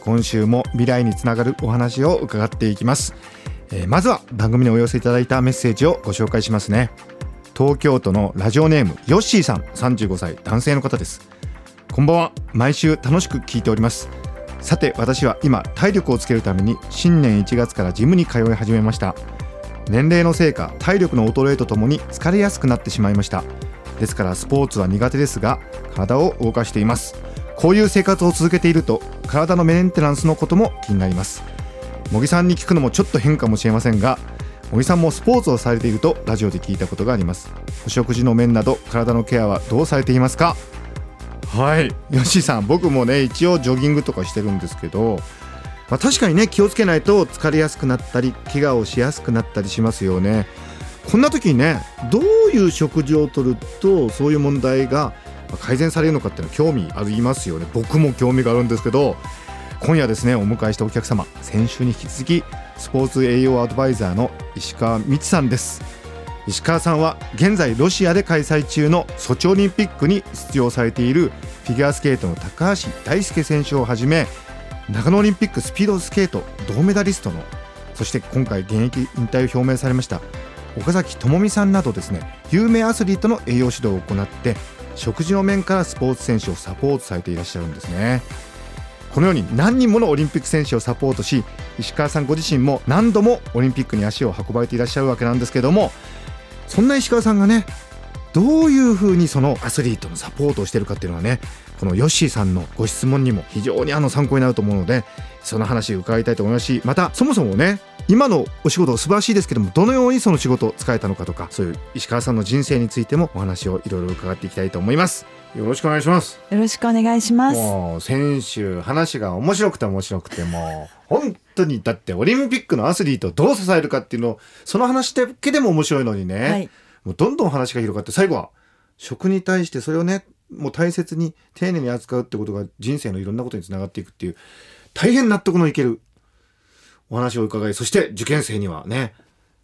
今週も未来につながるお話を伺っていきます、えーまずは番組にお寄せいただいたメッセージをご紹介しますね。東京都のラジオネームヨッシーさん35歳男性の方です。こんばんは。毎週楽しく聞いております。さて私は今体力をつけるために新年1月からジムに通い始めました。年齢のせいか体力の衰えとともに疲れやすくなってしまいました。ですからスポーツは苦手ですが体を動かしています。こういう生活を続けていると体のメンテナンスのことも気になります。茂木さんに聞くのもちょっと変かもしれませんが茂木さんもスポーツをされているとラジオで聞いたことがあります。お食事の面など体のケアはどうされていますか？はい。吉井さん僕もね一応ジョギングとかしてるんですけど、まあ、確かにね気をつけないと疲れやすくなったり怪我をしやすくなったりしますよね。こんな時にねどういう食事をとるとそういう問題が改善されるのかっていうのは興味ありますよね。僕も興味があるんですけど今夜ですねお迎えしたお客様先週に引き続きスポーツ栄養アドバイザーの石川美智さんです。石川さんは現在ロシアで開催中のソチオリンピックに出場されているフィギュアスケートの高橋大輔選手をはじめ長野オリンピックスピードスケート銅メダリストのそして今回現役引退を表明されました岡崎智美さんなどですね有名アスリートの栄養指導を行って食事の面からスポーツ選手をサポートされていらっしゃるんですね。このように何人ものオリンピック選手をサポートし石川さんご自身も何度もオリンピックに足を運ばれていらっしゃるわけなんですけどもそんな石川さんがねどういうふうにそのアスリートのサポートをしているかっていうのはねこのヨッシーさんのご質問にも非常にあの参考になると思うのでその話を伺いたいと思いますしまたそもそもね今のお仕事素晴らしいですけどもどのようにその仕事を使えたのかとかそういう石川さんの人生についてもお話をいろいろ伺っていきたいと思いますよろしくお願いしますよろしくお願いします。もう先週話が面白くて面白くてもう本当にだってオリンピックのアスリートをどう支えるかっていうのをその話だけでも面白いのにね、はい。もうどんどん話が広がって最後は食に対してそれをねもう大切に丁寧に扱うってことが人生のいろんなことにつながっていくっていう大変納得のいけるお話を伺いそして受験生にはね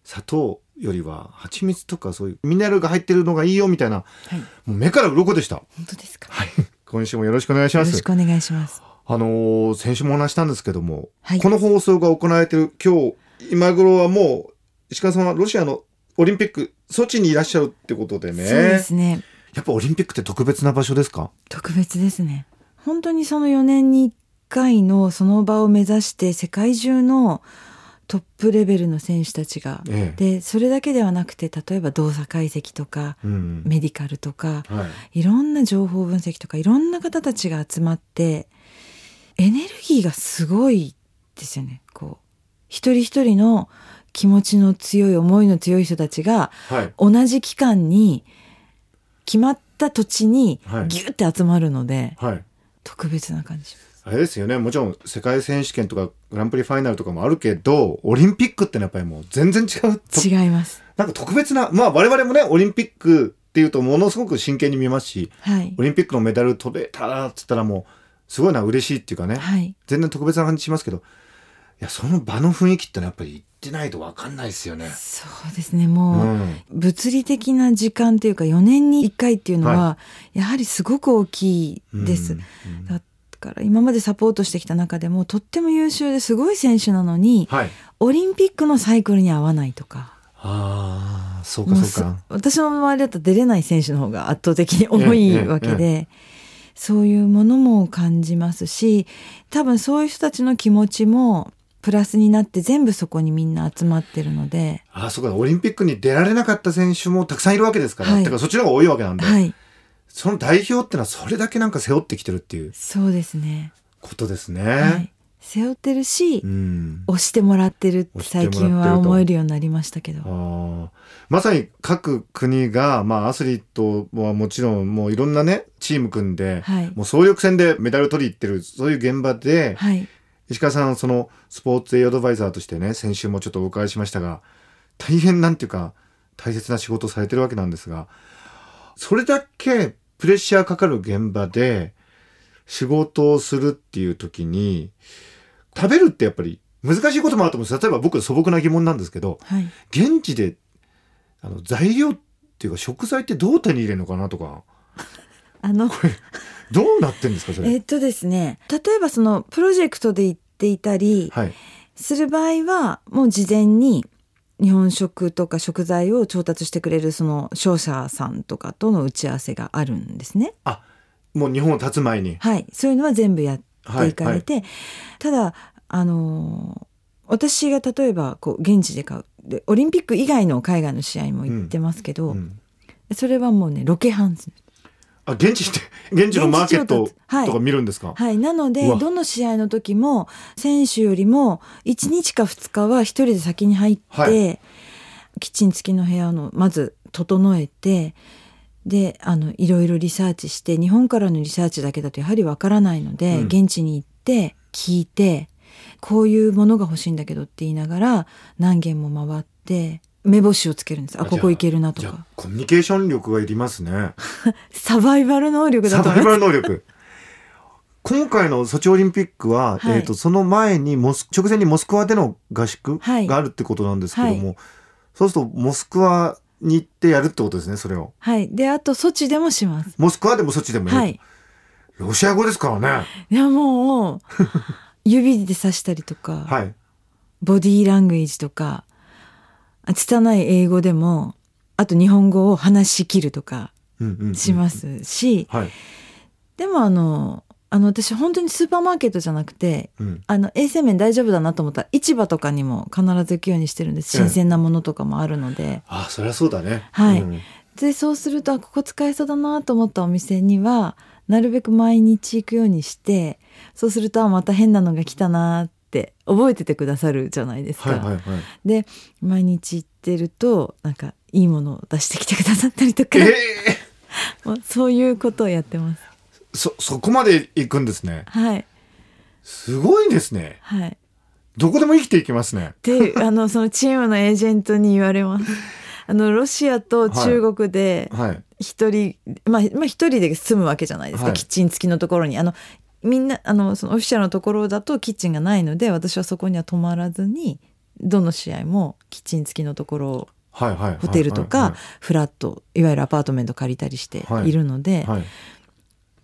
砂糖よりは蜂蜜とかそういうミネラルが入ってるのがいいよみたいな、はい。もう目から鱗でした。本当ですか？はい。今週もよろしくお願いしますよろし。くお願いします。あのー先週もお話ししたんですけども、はいこの放送が行われている今日、今頃はもう、石川さんはロシアのオリンピック、ソチにいらっしゃるってことでね。そうですね。やっぱオリンピックって特別な場所ですか？特別ですね。本当にその4年に1回のその場を目指して世界中のトップレベルの選手たちが、ええでそれだけではなくて例えば動作解析とか、うん。メディカルとか、はい。いろんな情報分析とかいろんな方たちが集まってエネルギーがすごいですよね。こう一人一人の気持ちの強い思いの強い人たちがはい。同じ期間に決まった土地にはいギュッて集まるので、はい。特別な感じします。あれですよね。もちろん世界選手権とかグランプリファイナルとかもあるけど、オリンピックってのはやっぱりもう全然違う。と違います。なんか特別な、まあ我々もね、オリンピックっていうとものすごく真剣に見ますし、はいオ。リンピックのメダル取れたらっつったらもう、すごいな、嬉しいっていうかね。はい。全然特別な感じしますけど、いや、その場の雰囲気ってのはやっぱり行ってないと分かんないですよね。そうですね。もう、うん。物理的な時間っていうか4年に1回っていうのは、はやはりすごく大きいです。うんだから今までサポートしてきた中でもとっても優秀ですごい選手なのにはい。オリンピックのサイクルに合わないとかああ、そうかそうか。す私の周りだと出れない選手の方が圧倒的に多ええいわけで、そういうものも感じますし多分そういう人たちの気持ちもプラスになって全部そこにみんな集まってるので、ああ、そうか。オリンピックに出られなかった選手もたくさんいるわけですから。はいてかそっちの方が多いわけなんで。はいその代表ってのはそれだけなんか背負ってきてるっていうそうですね、ことですね。はい、背負ってるし、うん。押してもらってるって最近は思えるようになりましたけど。まさに各国が、まあ、アスリートはもちろんもういろんなねチーム組んで、はい。もう総力戦でメダル取りに行ってるそういう現場で、はい。石川さんそのスポーツ栄養アドバイザーとしてね先週もちょっとお伺いしましたが大変なんていうか大切な仕事をされてるわけなんですがそれだけプレッシャーかかる現場で仕事をするっていう時に食べるってやっぱり難しいこともあると思うんです。例えば僕素朴な疑問なんですけどはい。現地であの材料っていうか食材ってどう手に入れるのかなとか。あの。どうなってんですかそれ？えっとですね。例えばそのプロジェクトで行っていたりはい。する場合はもう事前に日本食とか食材を調達してくれるその商社さんとかとの打ち合わせがあるんですね。もう日本を立つ前に。はい、そういうのは全部やっていかれて、ただあのー私が例えばこう現地で買う。でオリンピック以外の海外の試合も行ってますけど、うん。それはもうねロケハンあ現地って 現地のマーケットとか見るんですか？はい。なのうで、わどの試合の時も、選手よりも、1日か2日は1人で先に入って、はいキッチン付きの部屋の、まず、整えて、で、あの、いろいろリサーチして、日本からのリサーチだけだとやはりわからないので、うん現地に行って、聞いて、こういうものが欲しいんだけどって言いながら、何軒も回って、目星をつけるんです。あ、ここ行けるなとか。コミュニケーション力がいりますね。サバイバル能力だサバイと思います。バル能力。今回のソチオリンピックは、はいえっ、と、その前にモス、直前にモスクワでの合宿はいがあるってことなんですけども、はそうするとモスクワに行ってやるってことですね、それを。はい。で、あと、ソチでもします。モスクワでもソチでもやる。はい。ロシア語ですからね。いやもう指で刺したりとか、はい。ボディーラングエージとかあ拙い英語でもあと日本語を話し切るとかうんうんうんしますし、はい。でもあのあの私本当にスーパーマーケットじゃなくてうん。あの衛生面大丈夫だなと思ったら市場とかにも必ず行くようにしてるんですええ新鮮なものとかもあるので、あ、そりゃそうだね。はいうんでそうするとあここ使えそうだなと思ったお店にはなるべく毎日行くようにしてそうするとあまた変なのが来たなって覚えててくださるじゃないですか。はいはいはい。で毎日行ってるとなんかいいものを出してきてくださったりとか、えもうそういうことをやってます。ー、そ、そこまで行くんですね。はいすごいですね。はい。どこでも生きていきますね。であのそのチームのエージェントに言われます。あのロシアと中国ではい。一人、まあまあ一人で住むわけじゃないですか、はいキッチン付きのところにあのみんなあのそのオフィシャルのところだとキッチンがないので私はそこには泊まらずにどの試合もキッチン付きのところを。ホテルとはかフラットいわゆるアパートメント借りたりしてはいいるので、いはい。はい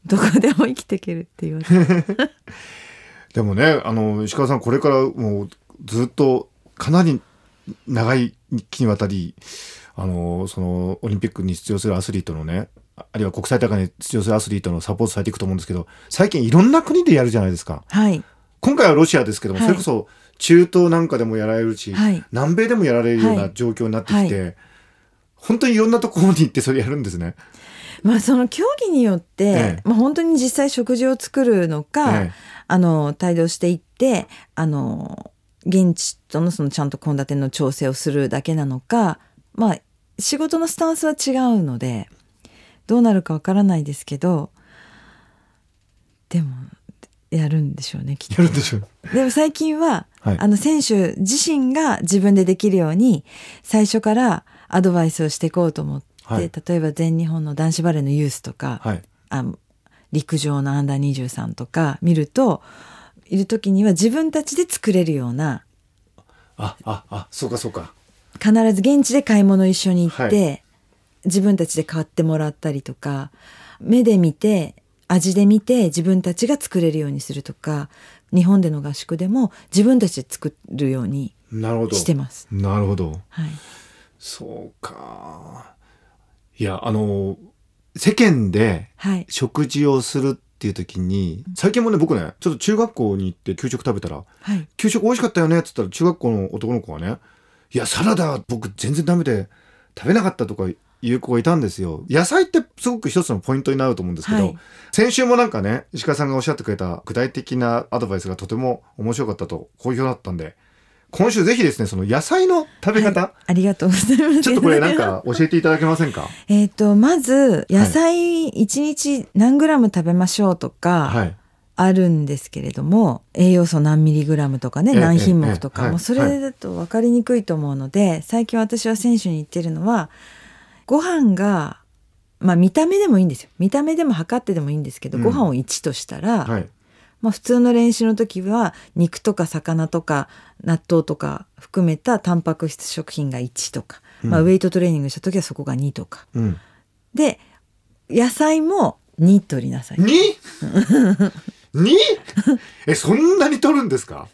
どこでも生きていけるって言われてでもね、あの、石川さん、これからもうずっとかなり長い期にわたり、あの、その、オリンピックに出場するアスリートのね、ああるいは国際大会に出場するアスリートのサポートされていくと思うんですけど、最近いろんな国でやるじゃないですか。はい。今回はロシアですけども、はい。それこそ中東なんかでもやられるし、はい。南米でもやられるようはない。状況になってきて、本当にいろんなところに行ってそれやるんですね。まあその競技によって、ええ。まあ、本当に実際食事を作るのか、ええ。あの帯同していってあの現地とのそのちゃんと献立の調整をするだけなのかまあ仕事のスタンスは違うのでどうなるかわからないですけどでもやるんでしょうねきっとやるんでしょう。でも最近は、はいあの選手自身が自分でできるように最初からアドバイスをしていこうと思って、はい例えば全日本の男子バレーのユースとか、はい。あ陸上のアンダー23とか見るといる時には自分たちで作れるようなあ、あ、あ、そうかそうか。必ず現地で買い物一緒に行って、は自分たちで買ってもらったりとか目で見て味で見て自分たちが作れるようにするとか日本での合宿でも自分たちで作るようになるほど。してます。なるほど。はい、そうか。いや、あの、世間ではい、食事をするっていう時に、最近もね、僕ね、ちょっと中学校に行って給食食べたら、はい、給食美味しかったよねって言ったら中学校の男の子がね、いや、サラダ僕全然ダメで食べなかったとかいう子がいたんですよ。野菜ってすごく一つのポイントになると思うんですけど、はい先週もなんかね、石川さんがおっしゃってくれた具体的なアドバイスがとても面白かったと好評だったんで、今週ぜひですね、その野菜の食べ方、ありがとうございます。ちょっとこれなんか教えていただけませんか？えっとまず野菜1日何グラム食べましょうとか、はい。あるんですけれども栄養素何ミリグラムとかねええ何品目とか、ええもうそれだと分かりにくいと思うので、最近私は選手に言ってるのはご飯がまあ見た目でもいいんですよ。見た目でも測ってでもいいんですけど、うん。ご飯を1としたら、はい。まあ、普通の練習の時は肉とか魚とか納豆とか含めたタンパク質食品が1とか、まあ、うんウェイトトレーニングした時はそこが2とか。うん。で野菜も2取りなさい。ににえそんなに取るんですか？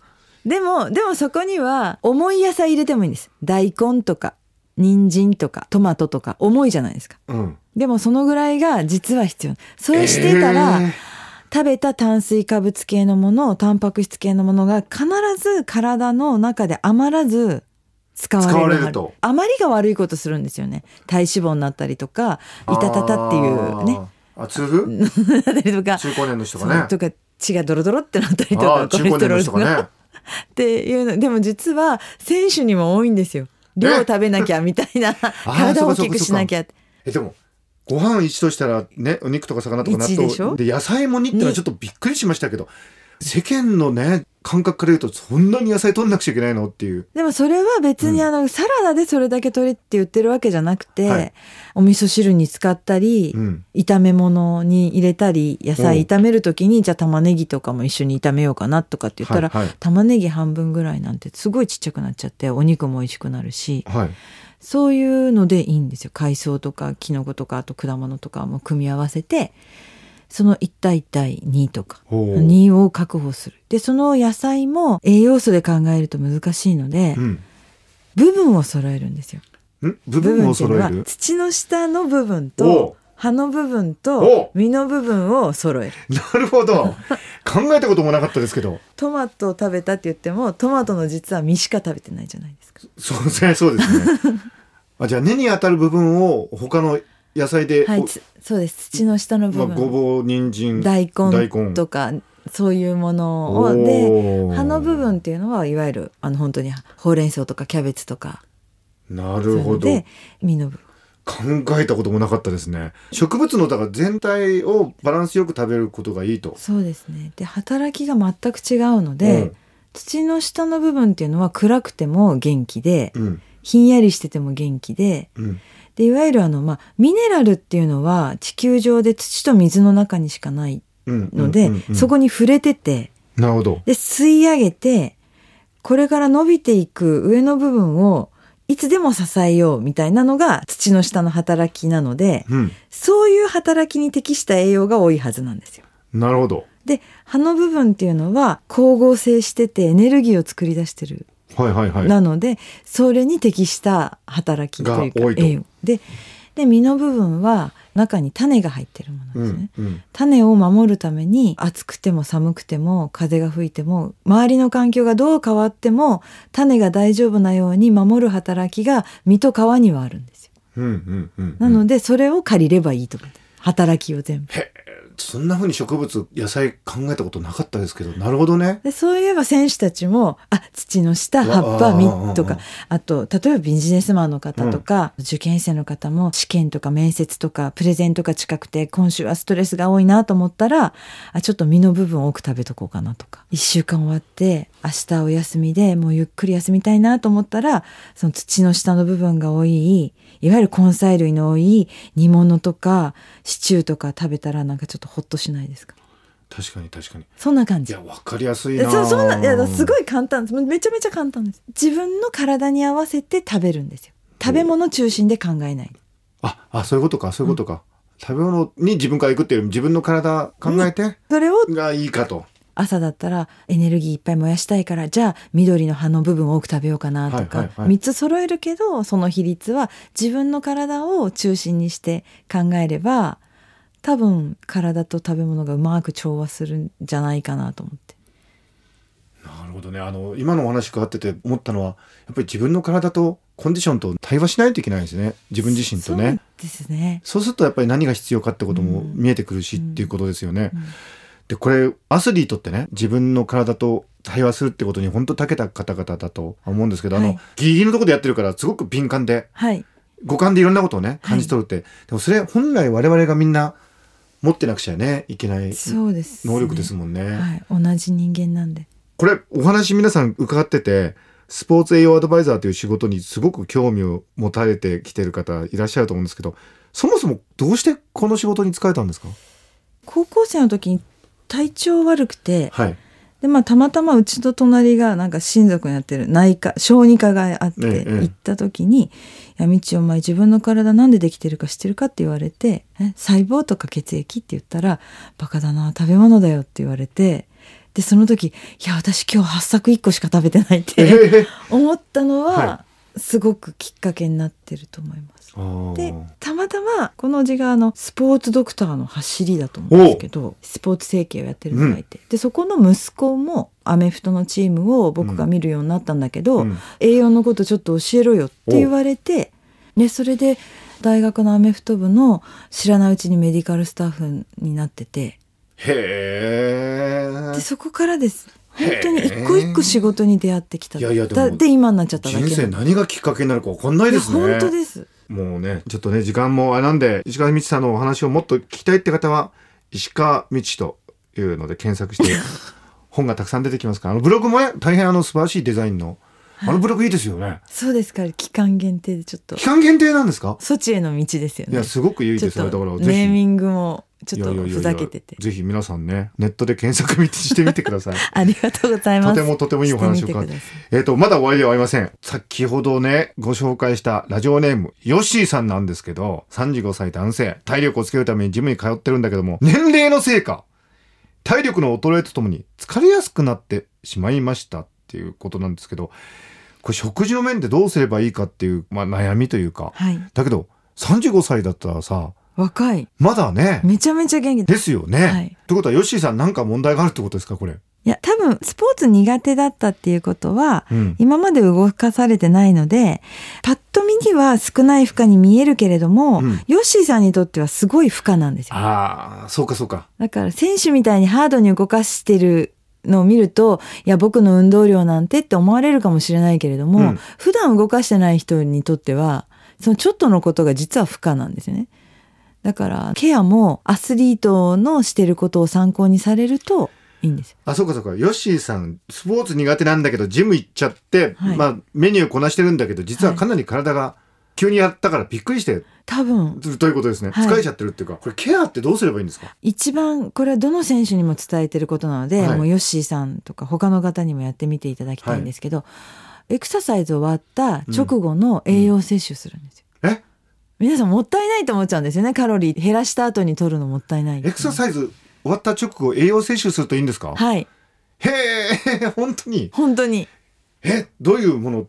でもでもそこには重い野菜入れてもいいんです。大根とか人参とかトマトとか重いじゃないですか。うん。でもそのぐらいが実は必要。そうしてたら、えー。食べた炭水化物系のものタンパク質系のものが必ず体の中で余らず使われると。余りが悪いことするんですよね。体脂肪になったりとかいたたたっていうね。あ痛風？とか中高年の人がね。とか血がドロドロってなったりとあー中高年の人がね。っていうのでも実は選手にも多いんですよ量を食べなきゃみたいな ー体を大きくしなきゃ。えでもご飯1としたらねお肉とか魚とか納豆で野菜も2ってのはちょっとびっくりしましたけど世間のね感覚から言うとそんなに野菜取んなくちゃいけないのっていう。でもそれは別にあの、サラダでそれだけ取れって言ってるわけじゃなくて、はい。お味噌汁に使ったり、うん。炒め物に入れたり野菜炒める時にじゃあ玉ねぎとかも一緒に炒めようかなとかって言ったら、はいはい。玉ねぎ半分ぐらいなんてすごいちっちゃくなっちゃってお肉も美味しくなるしはい。そういうのでいいんですよ。海藻とかキノコとかあと果物とかも組み合わせてその1対1対2とかほう。2を確保する。でその野菜も栄養素で考えると難しいので、うん。部分を揃えるんですよ。ん？部分をっていうのは揃える土の下の部分と葉の部分とお実の部分を揃える。なるほど。考えたこともなかったですけど。トマトを食べたって言ってもトマトの実は実しか食べてないじゃないですか。そうそうですね。あじゃあ根に当たる部分を他の野菜で、はい、そうです。土の下の部まあ、分、ごぼう人参大大根。根とかそういうものをで葉の部分っていうのはいわゆるあの本当にほうれん草とかキャベツとか。なるほど。ので実の部分。考えたこともなかったですね。植物のだから全体をバランスよく食べることがいいと。そうですね。で働きが全く違うので、うん。土の下の部分っていうのは暗くても元気で、うん。ひんやりしてても元気でうんでいわゆるあの、まあ、ミネラルっていうのは地球上で土と水の中にしかないうんので、そこに触れててなるほど。で吸い上げてこれから伸びていく上の部分をいつでも支えようみたいなのが土の下の働きなのでうん。そういう働きに適した栄養が多いはずなんですよ。なるほど。で葉の部分っていうのは光合成しててエネルギーを作り出してるはいはいはい。なので、それに適した働きというかが多いと。栄養。でで実の部分は中に種が入ってるものうですね、んうん。種を守るために暑くても寒くても風が吹いても周りの環境がどう変わっても種が大丈夫なように守る働きが実と皮にはあるんですよ。うんうんうんなのでそれを借りればいいと思って働きを全部そんな風に植物野菜考えたことなかったですけどなるほどね。でそういえば選手たちもあ土の下葉っぱあ実とかあと例えばビジネスマンの方とか、受験生の方も試験とか面接とかプレゼントが近くて今週はストレスが多いなと思ったらあちょっと実の部分を多く食べとこうかなとか。1週間終わって明日お休みでもうゆっくり休みたいなと思ったらその土の下の部分が多いいわゆる根菜類の多い煮物とかシチューとか食べたらなんかちょっとホッとしないですか？確かに確かに。そんな感じ。いやわかりやすいえなそうそんないやすごい簡単です。めちゃめちゃ簡単です。自分の体に合わせて食べるんですよ。食べ物中心で考えない。ああそういうことかそういうことか、食べ物に自分から行くっていうより自分の体考えてそれをがいいかと、朝だったらエネルギーいっぱい燃やしたいからじゃあ緑の葉の部分を多く食べようかなとか、はいはいはい3つ揃えるけどその比率は自分の体を中心にして考えれば多分体と食べ物がうまく調和するんじゃないかなと思って。なるほどねあの今のお話伺ってて思ったのはやっぱり自分の体とコンディションと対話しないといけないですね自分自身とねそうですね。そうするとやっぱり何が必要かってこともうん見えてくるしっていうことですよね。うんでこれアスリートってね自分の体と対話するってことに本当長けた方々だと思うんですけど、あのはいギリギリのところでやってるからすごく敏感ではい。五感でいろんなことをね感じ取るって、でもそれ本来我々がみんな持ってなくちゃねいけないそうです、能力ですもんね。はい、同じ人間なんで。これお話皆さん伺っててスポーツ栄養アドバイザーという仕事にすごく興味を持たれてきてる方いらっしゃると思うんですけどそもそもどうしてこの仕事に使えたんですか？高校生の時に体調悪くてはいでまあたまたまうちと隣がなんか親族にやってる内科小児科があってええ行った時に「いやみちお前自分の体なんでできてるか知ってるか?」って言われて「え細胞とか血液?」って言ったら「バカだな食べ物だよ」って言われてでその時「いや私今日八作1個しか食べてない」ってえ思ったのは、はすごくきっかけになってると思います。ーでたまたまこの字があのスポーツドクターの走りだと思うんですけどスポーツ整形をやってるのがいて、でそこの息子もアメフトのチームを僕が見るようになったんだけど、うん。栄養のことちょっと教えろよって言われてでそれで大学のアメフト部の知らないうちにメディカルスタッフになってて。へえ。でそこからです。本当に一個一個仕事に出会ってきた。いやいやで今になっちゃっただけ人生何がきっかけになるか分かんないですね。本当ですもうねちょっとね時間もあれなんで石川道さんのお話をもっと聞きたいって方は石川道というので検索して 本がたくさん出てきますからあのブログもね大変あの素晴らしいデザインのあのブログいいですよね。そうですから期間限定でちょっと。期間限定なんですか？ソチへの道ですよね。いやすごくいいですよだからとぜひ。ネーミングもちょっとふざけてて。ぜひ皆さんねネットで検索してみてください。ありがとうございます。とてもとてもいいお話をえっ、と、まだ終わりではありません。先ほどね、ご紹介したラジオネーム、ヨッシーさんなんですけど、35歳男性、体力をつけるためにジムに通ってるんだけども、年齢のせいか、体力の衰えとともに疲れやすくなってしまいましたっていうことなんですけど、これ食事の面でどうすればいいかっていう、まあ悩みというか、はい。だけど、35歳だったらさ、若いまだね、めちゃめちゃ元気でですよね。はいということは、ヨッシーさんなんか問題があるってことですか、これ？いや多分スポーツ苦手だったっていうことは、うん。今まで動かされてないのでパッと見には少ない負荷に見えるけれども、うんヨッシーさんにとってはすごい負荷なんですよああ、そうかそうか。だから選手みたいにハードに動かしてるのを見るといや僕の運動量なんてって思われるかもしれないけれども、うん普段動かしてない人にとってはそのちょっとのことが実は負荷なんですよねだからケアもアスリートのしてることを参考にされるといいんですよ。あ、そうかそうか。ヨッシーさん、スポーツ苦手なんだけど、ジム行っちゃって、はい。まあ、メニューこなしてるんだけど、実はかなり体が急にやったからびっくりして多分。るということですね。はい。疲れちゃってるっていうか、これケアってどうすればいいんですか？一番これはどの選手にも伝えてることなので、はい。もうヨッシーさんとか他の方にもやってみていただきたいんですけど、エクササイズ終わった直後の栄養摂取するんですよ。え？皆さんもったいないと思っちゃうんですよね。カロリー減らした後に取るのもったいないエクササイズ終わった直後、栄養摂取するといいんですか？はい。へえ、本当に？本当に。え、どういうもの？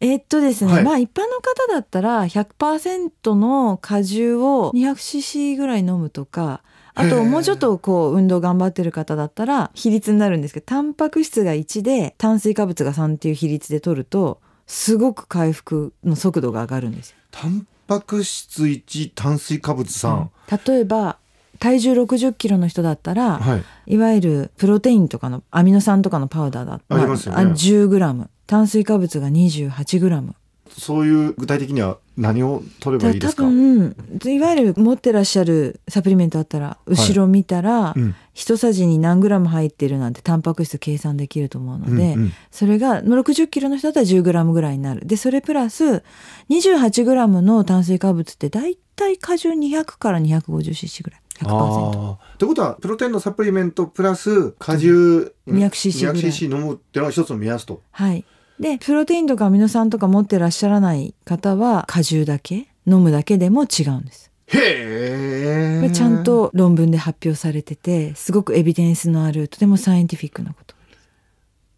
えーっとですね、はい。まあ一般の方だったら100%の果汁を 200cc ぐらい飲むとかあともうちょっとこう運動頑張ってる方だったら比率になるんですけどタンパク質が1で炭水化物が3っていう比率で取るとすごく回復の速度が上がるんですよ。タンパク質1、炭水化物3。例えば体重60キロの人だったら、はい。いわゆるプロテインとかのアミノ酸とかのパウダーだありますよねあ 10g 炭水化物が 28g そういう具体的には何を取ればいいですか？多分いわゆる持ってらっしゃるサプリメントあったら後ろ見たら、うん。一さじに何グラム入ってるなんてタンパク質計算できると思うので、うんうん。それが60キロの人だったら10グラムぐらいになる。でそれプラス28グラムの炭水化物ってだいたい果汁200から 250cc ぐらい。100%ああ。ってことは、プロテインのサプリメントプラス果汁 200cc ぐらい。200cc 飲むっていうのが一つの目安と。はいでプロテインとかアミノ酸とか持ってらっしゃらない方は果汁だけ飲むだけでも違うんですへえ。これちゃん。と論文で発表されててすごくエビデンスのあるとてもサイエンティフィックなこと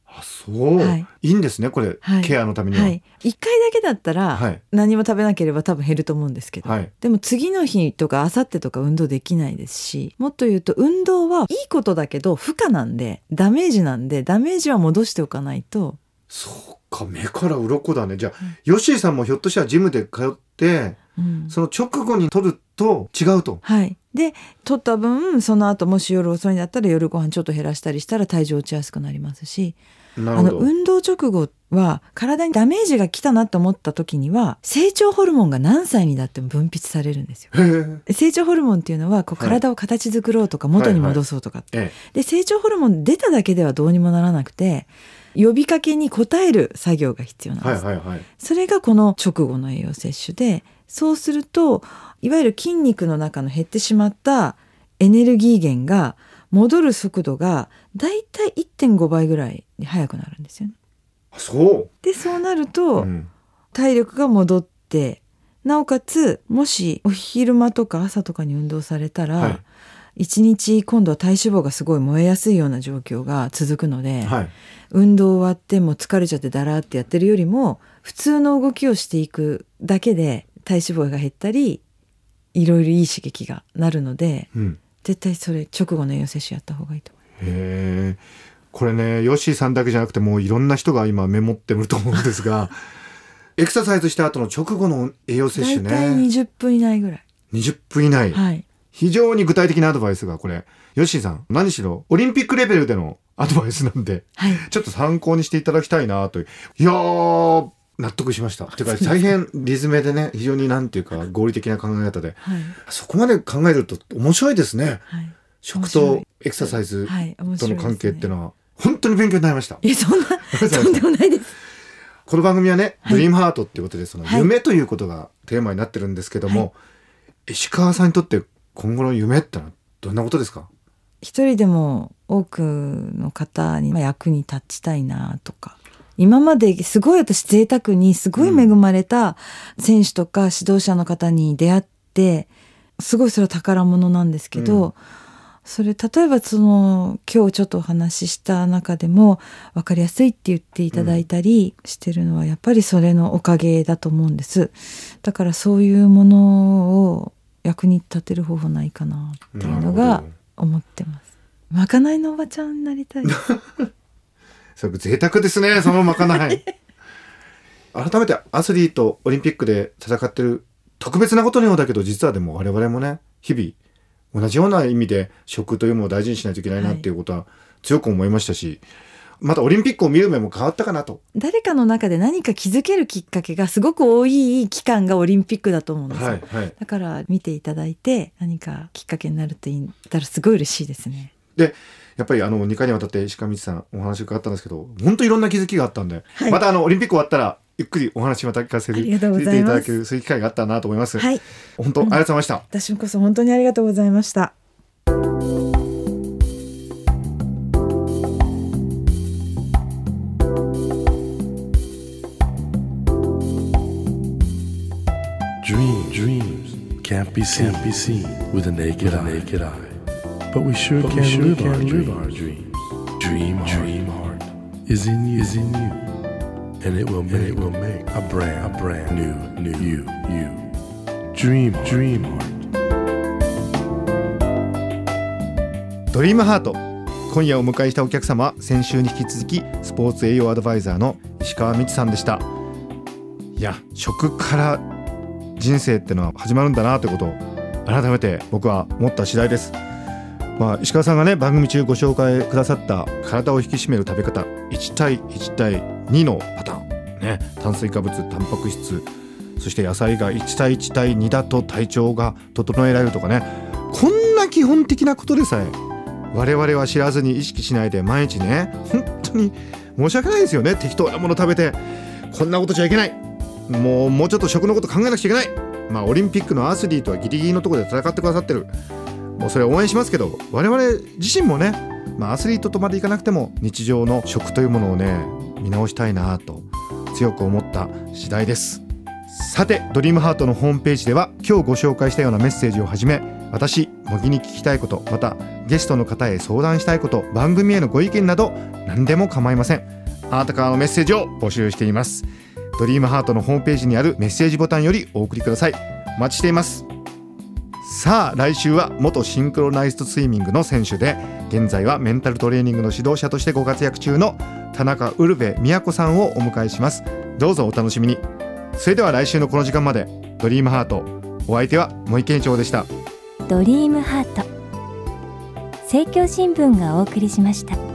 あ、そう。はいい、いんですね、これ、はいケアのためには。はい1回だけだったらはい何も食べなければ多分減ると思うんですけど、はいでも次の日とか明後日とか運動できないですしもっと言うと運動はいいことだけど負荷なんでダメージなんでダメージは戻しておかないとそうか、目から鱗だね。じゃあ、ヨッシーさんもひょっとしたらジムで通って、うん。その直後に取ると違うと。はい。で取った分その後もし夜遅いんだったら夜ご飯ちょっと減らしたりしたら体重落ちやすくなりますし。あの運動直後は体にダメージが来たなと思った時には成長ホルモンが何歳になっても分泌されるんですよ。成長ホルモンっていうのはこうはい。体を形作ろうとか元に戻そうとか、えで成長ホルモン出ただけではどうにもならなくて呼びかけに応える作業が必要なんえです。はいはいはい。それがこの直後の栄養摂取でそうするといわゆる筋肉の中の減ってしまったエネルギー源が戻る速度がだいたい1.5倍ぐらいに速くなるんですよね。あそでそうなるう、とうん。体力が戻ってなおかつもしお昼間とか朝とかに運動されたら、はい。一日今度は体脂肪がすごい燃えやすいような状況が続くので、はい運動終わってもう疲れちゃってだらーってやってるよりも普通の動きをしていくだけで体脂肪が減ったりいろいろいい刺激がなるのでうん絶対それ直後の栄養摂取やった方がいいと思いへえこれねヨッシーさんだけじゃなくてもういろんな人が今メモってると思うんですが エクササイズした後の直後の栄養ます。摂取大体ね20分以内ぐらい。20分以内、はい。非常に具体的なアドバイスがこれヨッシーさん何しろオリンピックレベルでのアドバイスなんではい。ちょっと参考にしていただきたいなという。いやー納得しました。ていうか大変リズムでね非常になんていうか合理的な考え方で。はい。そこまで考えると面白いですね。はい。食といエクササイズとの関係っていうのは本当に勉強になりました。いや、そんな、とんでもないです。この番組はね、はい。ドリームハートっていうことでそのはい。夢ということがテーマになってるんですけども、石川さんにとって今後の夢ってのはどんなことですか？一人でも多くの方にまあ役に立ちたいなとか。今まですごい私贅沢にすごい恵まれた選手とか指導者の方に出会ってすごいそれは宝物なんですけど、うん。それ例えばその今日ちょっとお話しした中でも分かりやすいって言っていただいたりしてるのはやっぱりそれのおかげだと思うんです。だからそういうものを役に立てる方法ないかなっていうのが思ってます。まかないのおばちゃんになりたい それ贅沢ですねそのまかない。改めてアスリートオリンピックで戦ってる特別なことのようだけど実はでも我々もね日々同じような意味で食というものを大事にしないといけないなっていうことは強く思いましたし、またオリンピックを見る目も変わったかなと。誰かの中で何か気づけるきっかけがすごく多い期間がオリンピックだと思うんですよ、はいはい。だから見ていただいて何かきっかけになるといったらすごい嬉しいですね。でやっぱりあの2回にわたって石川道さんお話伺ったんですけど本当いろんな気づきがあったんで、はい。またあのオリンピック終わったらゆっくりお話また聞かせていただけるそういう機会があったなと思います、はい。本当ありがとうございました、私こそ本当にありがとうございました can't be seen, can't be seen with a naked, eye. naked eye. But we sure But can, we sure live, can our live dreams. our dreams. Dream, heart, dream heart is in you, is in you, and it will, make, it will make a brand, a brand new, new you, you. Dream, dream heart. ドリームハート今夜お迎えしたお客様は先週に引き続きスポーツ栄養アドバイザーの石川美智さんでしたいや食から人生ってのは始まるんだなということを改めて僕は思った次第です。まあ石川さんがね番組中ご紹介くださった体を引き締める食べ方1対1対2のパターン。ね炭水化物タンパク質そして野菜が1対1対2だと体調が整えられるとかね。こんな基本的なことでさえ我々は知らずに意識しないで毎日ね本当に申し訳ないですよね。適当なもの食べてこんなことじゃいけない。もうもうちょっと食のこと考えなくちゃいけない。まあオリンピックのアスリートはギリギリのところで戦ってくださってる。もうそれ応援しますけど我々自身もね、まあ、アスリートとまでいかなくても日常の食というものをね見直したいなと強く思った次第です。さてドリームハートのホームページでは今日ご紹介したようなメッセージをはじめ私茂木に聞きたいことまたゲストの方へ相談したいこと番組へのご意見など何でも構いません。あなたからのメッセージを募集しています。ドリームハートのホームページにあるメッセージボタンよりお送りください。お待ちしています。さあ来週は元シンクロナイズドスイミングの選手で現在はメンタルトレーニングの指導者としてご活躍中の田中ウルベ宮子さんをお迎えします。どうぞお楽しみに。それでは来週のこの時間までドリームハートお相手は森健一郎でしたドリームハート政教新聞がお送りしました。